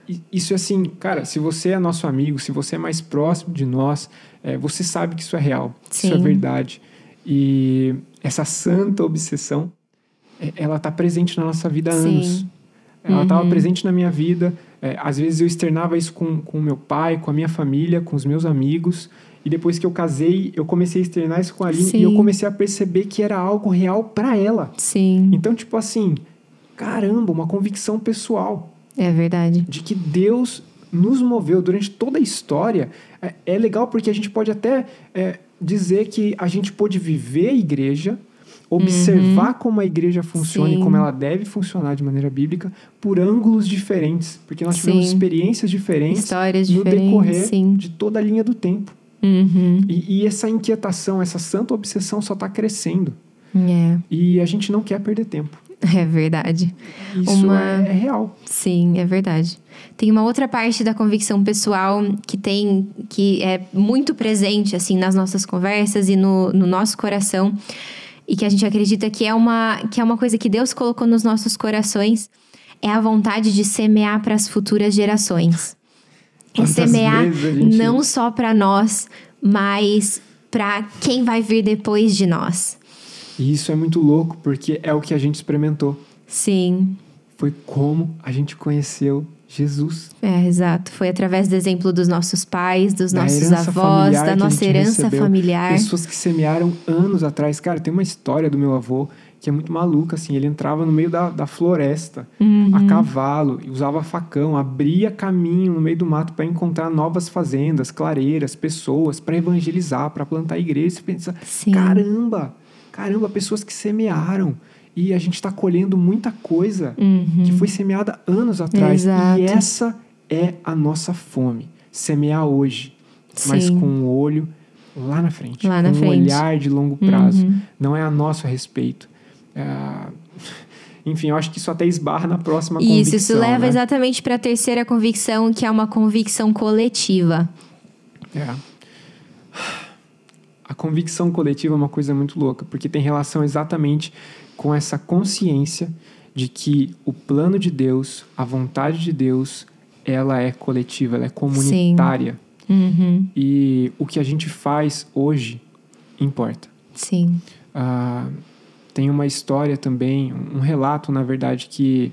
E Isso é assim, cara, se você é nosso amigo, se você é mais próximo de nós, é, você sabe que isso é real, isso é Sim. verdade. E essa santa obsessão, é, ela está presente na nossa vida há Sim. anos. Ela estava Uhum. presente na minha vida. É, às vezes eu externava isso com o meu pai, com a minha família, com os meus amigos. E depois que eu casei, eu comecei a externar isso com a Aline Sim. e eu comecei a perceber que era algo real para ela. Sim, Então, tipo assim, caramba, uma convicção pessoal é verdade. de que Deus nos moveu durante toda a história. É, é legal porque a gente pode até é, dizer que a gente pôde viver a igreja, observar como a igreja funciona Uhum. Sim. e como ela deve funcionar de maneira bíblica por ângulos diferentes, porque nós tivemos Sim. experiências diferentes Histórias no diferentes, decorrer sim. de toda a linha do tempo. Uhum. E, e essa inquietação, essa santa obsessão só está crescendo. É, E a gente não quer perder tempo. é verdade. Isso Uma- é, é real. Sim, é verdade. Tem uma outra parte da convicção pessoal que tem que é muito presente assim nas nossas conversas e no, no nosso coração e que a gente acredita que é uma que é uma coisa que Deus colocou nos nossos corações é a vontade de semear para as futuras gerações. É semear gente- não só para nós, mas para quem vai vir depois de nós. E isso é muito louco, porque é o que a gente experimentou. Sim, Foi como a gente conheceu Jesus. É, exato. Foi através do exemplo dos nossos pais, dos Da nossos avós, da nossa herança recebeu. familiar. Pessoas que semearam anos atrás. Cara, tem uma história do meu avô que é muito maluca, assim. Ele entrava no meio da, da floresta, Uhum. a cavalo, e usava facão, abria caminho no meio do mato para encontrar novas fazendas, clareiras, pessoas, para evangelizar, para plantar igreja. Você pensa, Sim. caramba, caramba, pessoas que semearam. E a gente está colhendo muita coisa Uhum. que foi semeada anos atrás. Exato. E essa é a nossa fome. Semear hoje, mas Sim. com um olho lá na frente. Lá na com um frente. olhar de longo prazo. Uhum. Não é a nosso respeito. É, Enfim, eu acho que isso até esbarra na próxima Isso, convicção. isso leva né? exatamente para a terceira convicção, que é uma convicção coletiva. É. A convicção coletiva é uma coisa muito louca, porque tem relação exatamente com essa consciência de que o plano de Deus, a vontade de Deus, ela é coletiva, ela é comunitária. Uhum. E o que a gente faz hoje importa. Sim. Ah, tem uma história também, um relato, na verdade, que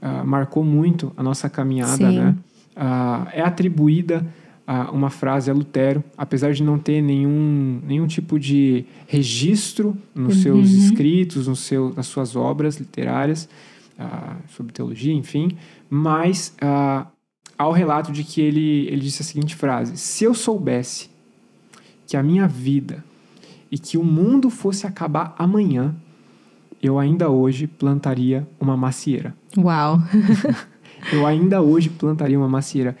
ah, marcou muito a nossa caminhada, Sim. né? Ah, é atribuída a uma frase a Lutero, apesar de não ter nenhum, nenhum tipo de registro nos seus Uhum. escritos, no seu, nas suas obras literárias, ah, sobre teologia, enfim, mas ah, há o relato de que ele, ele disse a seguinte frase: Se eu soubesse que a minha vida e que o mundo fosse acabar amanhã, eu ainda hoje plantaria uma macieira. Uau. Eu ainda hoje plantaria uma macieira.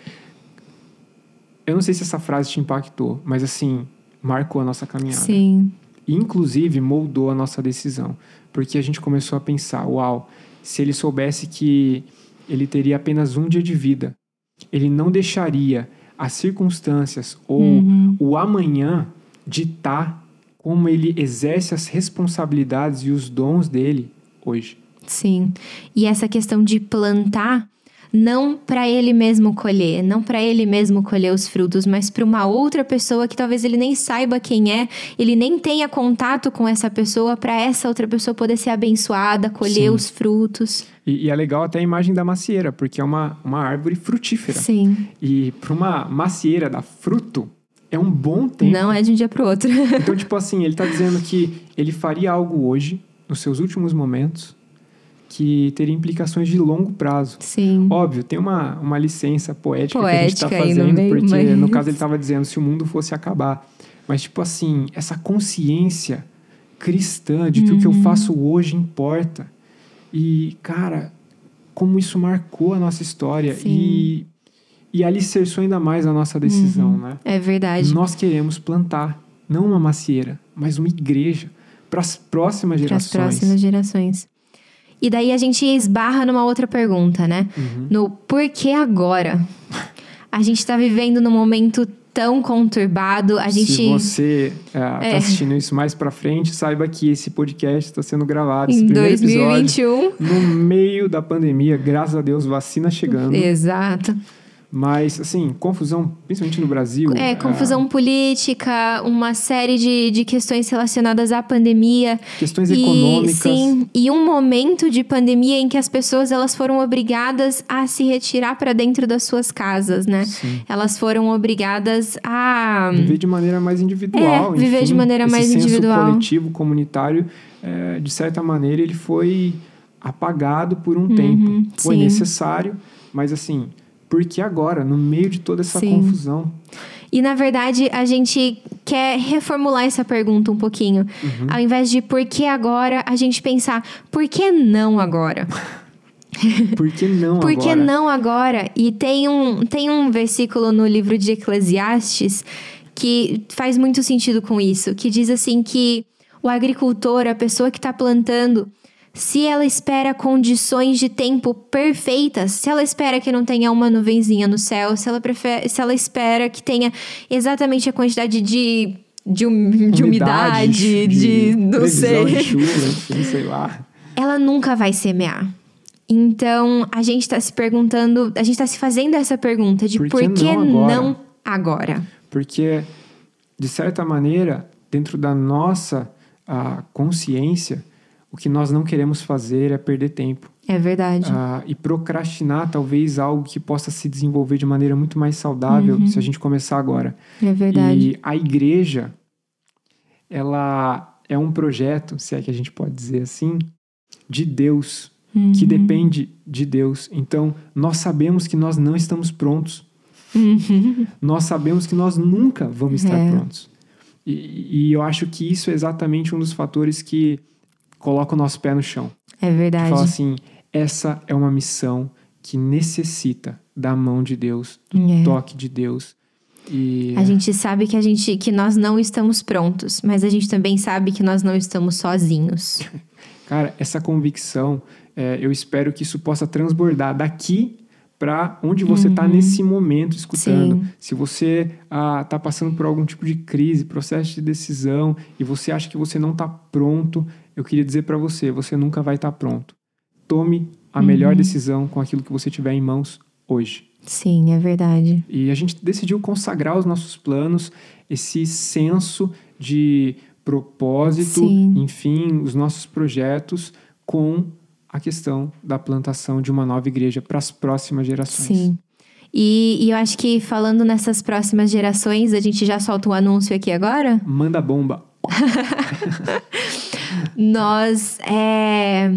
Eu não sei se essa frase te impactou, mas assim, marcou a nossa caminhada. Sim. E, inclusive, moldou a nossa decisão. Porque a gente começou a pensar: uau, se ele soubesse que ele teria apenas um dia de vida, ele não deixaria as circunstâncias ou Uhum. o amanhã ditar como ele exerce as responsabilidades e os dons dele hoje. Sim. E essa questão de plantar não para ele mesmo colher, não para ele mesmo colher os frutos, mas para uma outra pessoa que talvez ele nem saiba quem é, ele nem tenha contato com essa pessoa, para essa outra pessoa poder ser abençoada, colher Sim. os frutos. E, e, é legal até a imagem da macieira, porque é uma, uma árvore frutífera. Sim. E para uma macieira dar fruto, é um bom tempo. Não é de um dia para outro. então, tipo assim, ele está dizendo que ele faria algo hoje, nos seus últimos momentos, que teria implicações de longo prazo. Sim. Óbvio, tem uma, uma licença poética, poética que a gente está fazendo, meio, porque mas... no caso ele estava dizendo se o mundo fosse acabar. Mas, tipo assim, essa consciência cristã de que uhum. o que eu uhum. faço hoje importa. E, cara, como isso marcou a nossa história Sim. e, e alicerçou ainda mais a nossa decisão, uhum. né? É verdade. Nós queremos plantar, não uma macieira, mas uma igreja para as próximas gerações. Para as próximas gerações. E daí a gente esbarra numa outra pergunta, né? Uhum. No por que agora? A gente está vivendo num momento tão conturbado. A gente. Se você está é, é. assistindo isso mais para frente, saiba que esse podcast está sendo gravado. Em 2021. Episódio, no meio da pandemia, graças a Deus, vacina chegando. Exato. Mas, assim, confusão, principalmente no Brasil. É, confusão é... política, uma série de, de questões relacionadas à pandemia. Questões e, econômicas. Sim, e um momento de pandemia em que as pessoas elas foram obrigadas a se retirar para dentro das suas casas, né? Sim. Elas foram obrigadas a. Viver de maneira mais individual. É, viver enfim, de maneira mais senso individual. coletivo, comunitário, é, de certa maneira, ele foi apagado por um uhum, tempo. Foi sim. necessário, mas assim por que agora, no meio de toda essa Sim. confusão? E na verdade, a gente quer reformular essa pergunta um pouquinho. Uhum. Ao invés de por que agora, a gente pensar por que não agora? por que não por agora? Por que não agora? E tem um, tem um versículo no livro de Eclesiastes que faz muito sentido com isso, que diz assim que o agricultor, a pessoa que está plantando, se ela espera condições de tempo perfeitas, se ela espera que não tenha uma nuvenzinha no céu, se ela, prefere, se ela espera que tenha exatamente a quantidade de, de, um, de umidade, de, de, não sei. De chuva, sei lá. Ela nunca vai semear. Então, a gente está se perguntando, a gente está se fazendo essa pergunta de por que, por que não, agora? não agora? Porque, de certa maneira, dentro da nossa a consciência, o que nós não queremos fazer é perder tempo. É verdade. Ah, e procrastinar talvez algo que possa se desenvolver de maneira muito mais saudável uhum. se a gente começar agora. É verdade. E a igreja, ela é um projeto, se é que a gente pode dizer assim, de Deus, uhum. que depende de Deus. Então, nós sabemos que nós não estamos prontos. Uhum. Nós sabemos que nós nunca vamos estar é. prontos. E, e eu acho que isso é exatamente um dos fatores que coloca o nosso pé no chão. É verdade. Fala assim: essa é uma missão que necessita da mão de Deus, do é. toque de Deus. E... A gente sabe que a gente que nós não estamos prontos, mas a gente também sabe que nós não estamos sozinhos. Cara, essa convicção, é, eu espero que isso possa transbordar daqui para onde você está uhum. nesse momento escutando. Sim. Se você está ah, passando por algum tipo de crise, processo de decisão e você acha que você não está pronto, eu queria dizer para você, você nunca vai estar tá pronto. Tome a uhum. melhor decisão com aquilo que você tiver em mãos hoje. Sim, é verdade. E a gente decidiu consagrar os nossos planos, esse senso de propósito, Sim. enfim, os nossos projetos com a questão da plantação de uma nova igreja para as próximas gerações. Sim. E, e, eu acho que falando nessas próximas gerações, a gente já solta o um anúncio aqui agora? Manda bomba. Nós. É...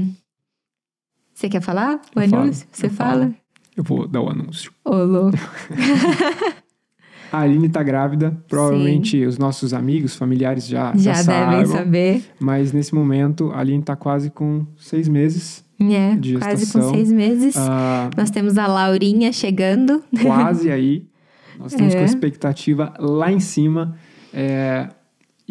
Você quer falar o eu anúncio? Falo, Você fala? Falo. Eu vou dar o anúncio. Ô, louco. A Aline tá grávida. Provavelmente Sim. os nossos amigos, familiares já, já, já devem saber. Mas nesse momento, a Aline tá quase com seis meses. É, de quase com seis meses. Ah, Nós temos a Laurinha chegando. Quase aí. Nós estamos é. com a expectativa lá em cima. É,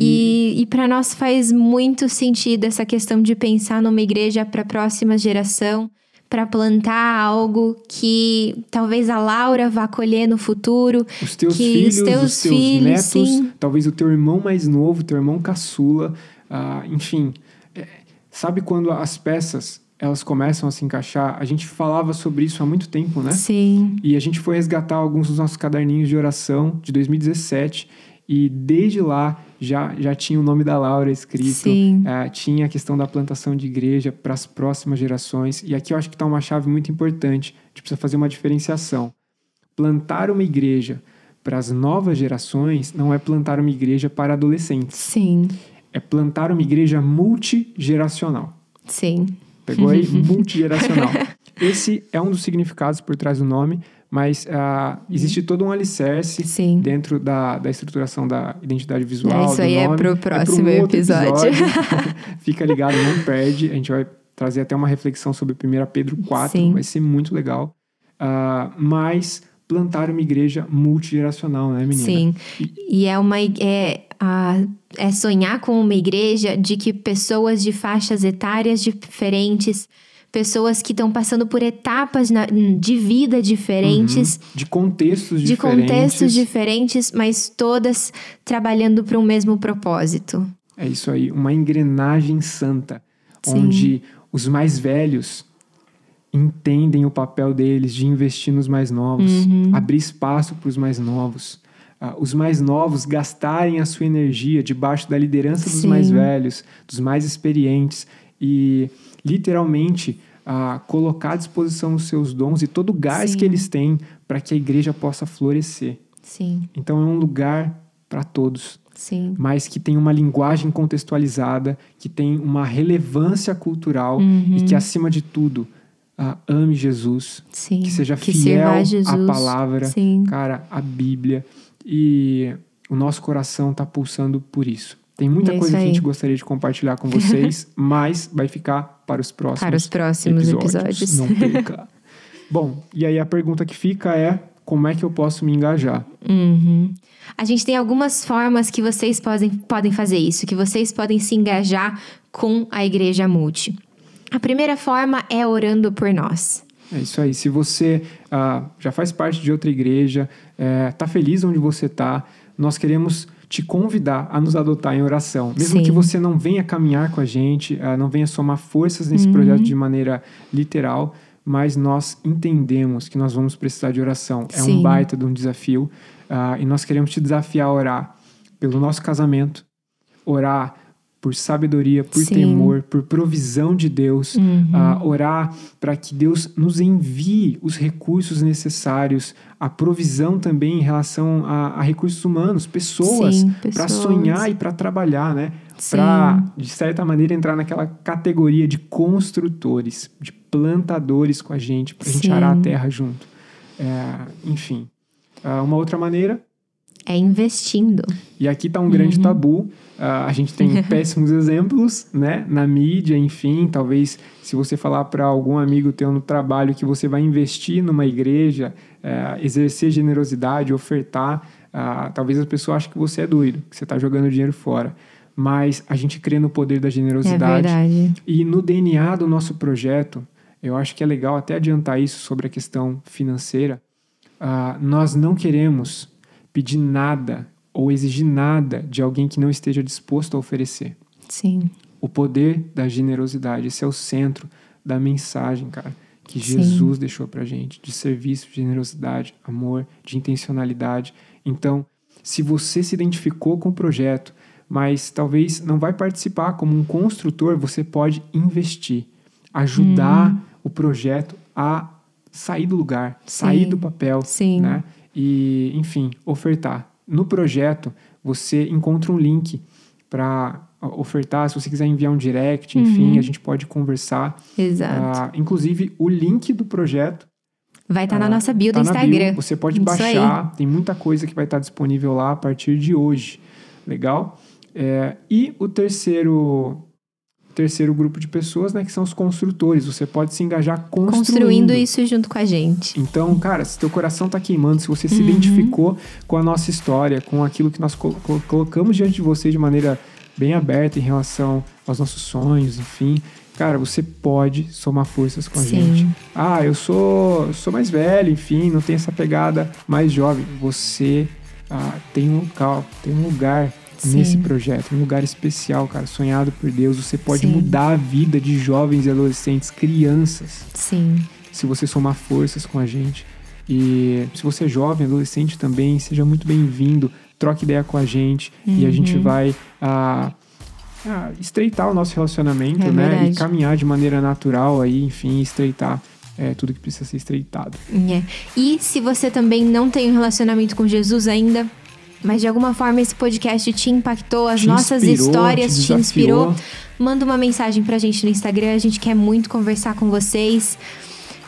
e, e, para nós faz muito sentido essa questão de pensar numa igreja para a próxima geração, para plantar algo que talvez a Laura vá colher no futuro. Os teus filhos, os teus, os teus filhos, netos, sim. talvez o teu irmão mais novo, teu irmão caçula, uh, enfim. É, sabe quando as peças elas começam a se encaixar? A gente falava sobre isso há muito tempo, né? Sim. E a gente foi resgatar alguns dos nossos caderninhos de oração de 2017 e desde lá já, já tinha o nome da Laura escrito. É, tinha a questão da plantação de igreja para as próximas gerações. E aqui eu acho que está uma chave muito importante, a gente precisa fazer uma diferenciação. Plantar uma igreja para as novas gerações não é plantar uma igreja para adolescentes. Sim. É plantar uma igreja multigeracional. Sim. Pegou aí? multigeracional. Esse é um dos significados por trás do nome, mas uh, existe todo um alicerce Sim. dentro da, da estruturação da identidade visual. É, isso aí nome. é pro próximo é pro episódio. episódio. Fica ligado, não perde. A gente vai trazer até uma reflexão sobre 1 Pedro 4, Sim. vai ser muito legal. Uh, mas plantar uma igreja multigeracional, né, menina? Sim. E, e é uma. É, a, é sonhar com uma igreja de que pessoas de faixas etárias diferentes pessoas que estão passando por etapas na, de vida diferentes, uhum. de contextos de diferentes, de contextos diferentes, mas todas trabalhando para o mesmo propósito. É isso aí, uma engrenagem santa, Sim. onde os mais velhos entendem o papel deles de investir nos mais novos, uhum. abrir espaço para os mais novos. Uh, os mais novos gastarem a sua energia debaixo da liderança dos Sim. mais velhos, dos mais experientes e literalmente a colocar à disposição os seus dons e todo o gás Sim. que eles têm para que a igreja possa florescer. Sim. Então é um lugar para todos. Sim. Mas que tem uma linguagem contextualizada, que tem uma relevância cultural uhum. e que, acima de tudo, uh, ame Jesus. Sim. Que seja que fiel à palavra, Sim. cara, à Bíblia. E o nosso coração está pulsando por isso. Tem muita é coisa que a gente gostaria de compartilhar com vocês, mas vai ficar para os próximos Para os próximos episódios. episódios. Não perca. Bom, e aí a pergunta que fica é: como é que eu posso me engajar? Uhum. A gente tem algumas formas que vocês podem, podem fazer isso, que vocês podem se engajar com a Igreja Multi. A primeira forma é orando por nós. É isso aí. Se você uh, já faz parte de outra igreja, está é, feliz onde você está, nós queremos te convidar a nos adotar em oração. Mesmo Sim. que você não venha caminhar com a gente, uh, não venha somar forças nesse uhum. projeto de maneira literal, mas nós entendemos que nós vamos precisar de oração. É Sim. um baita de um desafio. Uh, e nós queremos te desafiar a orar pelo nosso casamento, orar por sabedoria, por Sim. temor, por provisão de Deus, uhum. uh, orar para que Deus nos envie os recursos necessários, a provisão também em relação a, a recursos humanos, pessoas, para sonhar e para trabalhar, né? Para, de certa maneira, entrar naquela categoria de construtores, de plantadores com a gente, para a gente arar a terra junto. É, enfim. Uh, uma outra maneira é investindo. E aqui está um grande uhum. tabu. Uh, a gente tem péssimos exemplos, né? Na mídia, enfim. Talvez se você falar para algum amigo teu no trabalho que você vai investir numa igreja, uh, exercer generosidade, ofertar, uh, talvez a pessoa ache que você é doido, que você está jogando dinheiro fora. Mas a gente crê no poder da generosidade. É verdade. E no DNA do nosso projeto, eu acho que é legal até adiantar isso sobre a questão financeira. Uh, nós não queremos pedir nada ou exigir nada de alguém que não esteja disposto a oferecer. Sim. O poder da generosidade, esse é o centro da mensagem, cara, que Jesus Sim. deixou pra gente, de serviço, de generosidade, amor, de intencionalidade. Então, se você se identificou com o projeto, mas talvez não vai participar como um construtor, você pode investir, ajudar hum. o projeto a sair do lugar, Sim. sair do papel, Sim. né? E, enfim, ofertar. No projeto, você encontra um link para ofertar, se você quiser enviar um direct, enfim, uhum. a gente pode conversar. Exato. Uh, inclusive, o link do projeto vai estar tá uh, na nossa bio tá do Instagram. Bio, você pode Isso baixar, aí. tem muita coisa que vai estar tá disponível lá a partir de hoje. Legal? É, e o terceiro terceiro grupo de pessoas, né, que são os construtores. Você pode se engajar construindo. Construindo isso junto com a gente. Então, cara, se teu coração está queimando, se você se uhum. identificou com a nossa história, com aquilo que nós colocamos diante de você de maneira bem aberta em relação aos nossos sonhos, enfim. Cara, você pode somar forças com a Sim. gente. Ah, eu sou, sou mais velho, enfim, não tem essa pegada mais jovem. Você ah, tem um local, tem um lugar Sim. nesse projeto, um lugar especial, cara, sonhado por Deus. Você pode Sim. mudar a vida de jovens e adolescentes, crianças, Sim. se você somar forças com a gente. E se você é jovem, adolescente também, seja muito bem-vindo. Troque ideia com a gente e a gente Uhum. vai ah, ah, estreitar o nosso relacionamento, É né? verdade. E caminhar de maneira natural aí, enfim, estreitar é, tudo que precisa ser estreitado. É. E se você também não tem um relacionamento com Jesus ainda, mas de alguma forma esse podcast te impactou, as Te nossas inspirou, histórias te te, inspirou, manda uma mensagem pra gente no Instagram, a gente quer muito conversar com vocês.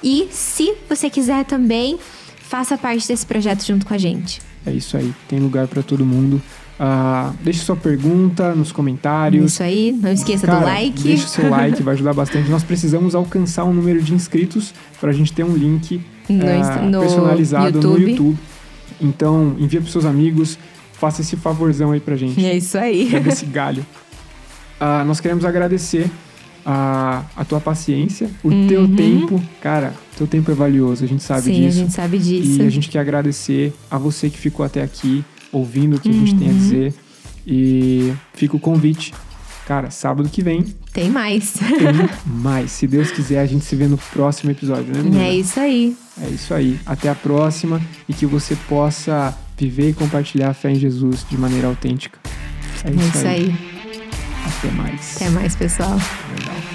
E se você quiser também, faça parte desse projeto junto com a gente. É isso aí, tem lugar para todo mundo. Ah, deixe sua pergunta nos comentários. Isso aí, não esqueça Cara, do like. Deixa o seu like, vai ajudar bastante. Nós precisamos alcançar um número de inscritos para a gente ter um link No Insta- no personalizado no YouTube. Então, envia para seus amigos, faça esse favorzão aí pra gente. É isso aí. Pega esse galho. Ah, nós queremos agradecer a, a tua paciência, o teu Uhum. tempo. Cara, teu tempo é valioso, a gente sabe Sim, disso. a gente sabe disso. E a gente quer agradecer a você que ficou até aqui, ouvindo o que a gente Uhum. tem a dizer. E fica o convite. Cara, sábado que vem Tem mais. tem mais. Se Deus quiser, a gente se vê no próximo episódio, né, menina? É isso aí. É isso aí. Até a próxima e que você possa viver e compartilhar a fé em Jesus de maneira autêntica. É É isso, isso aí. Até mais. Até mais, pessoal. Legal.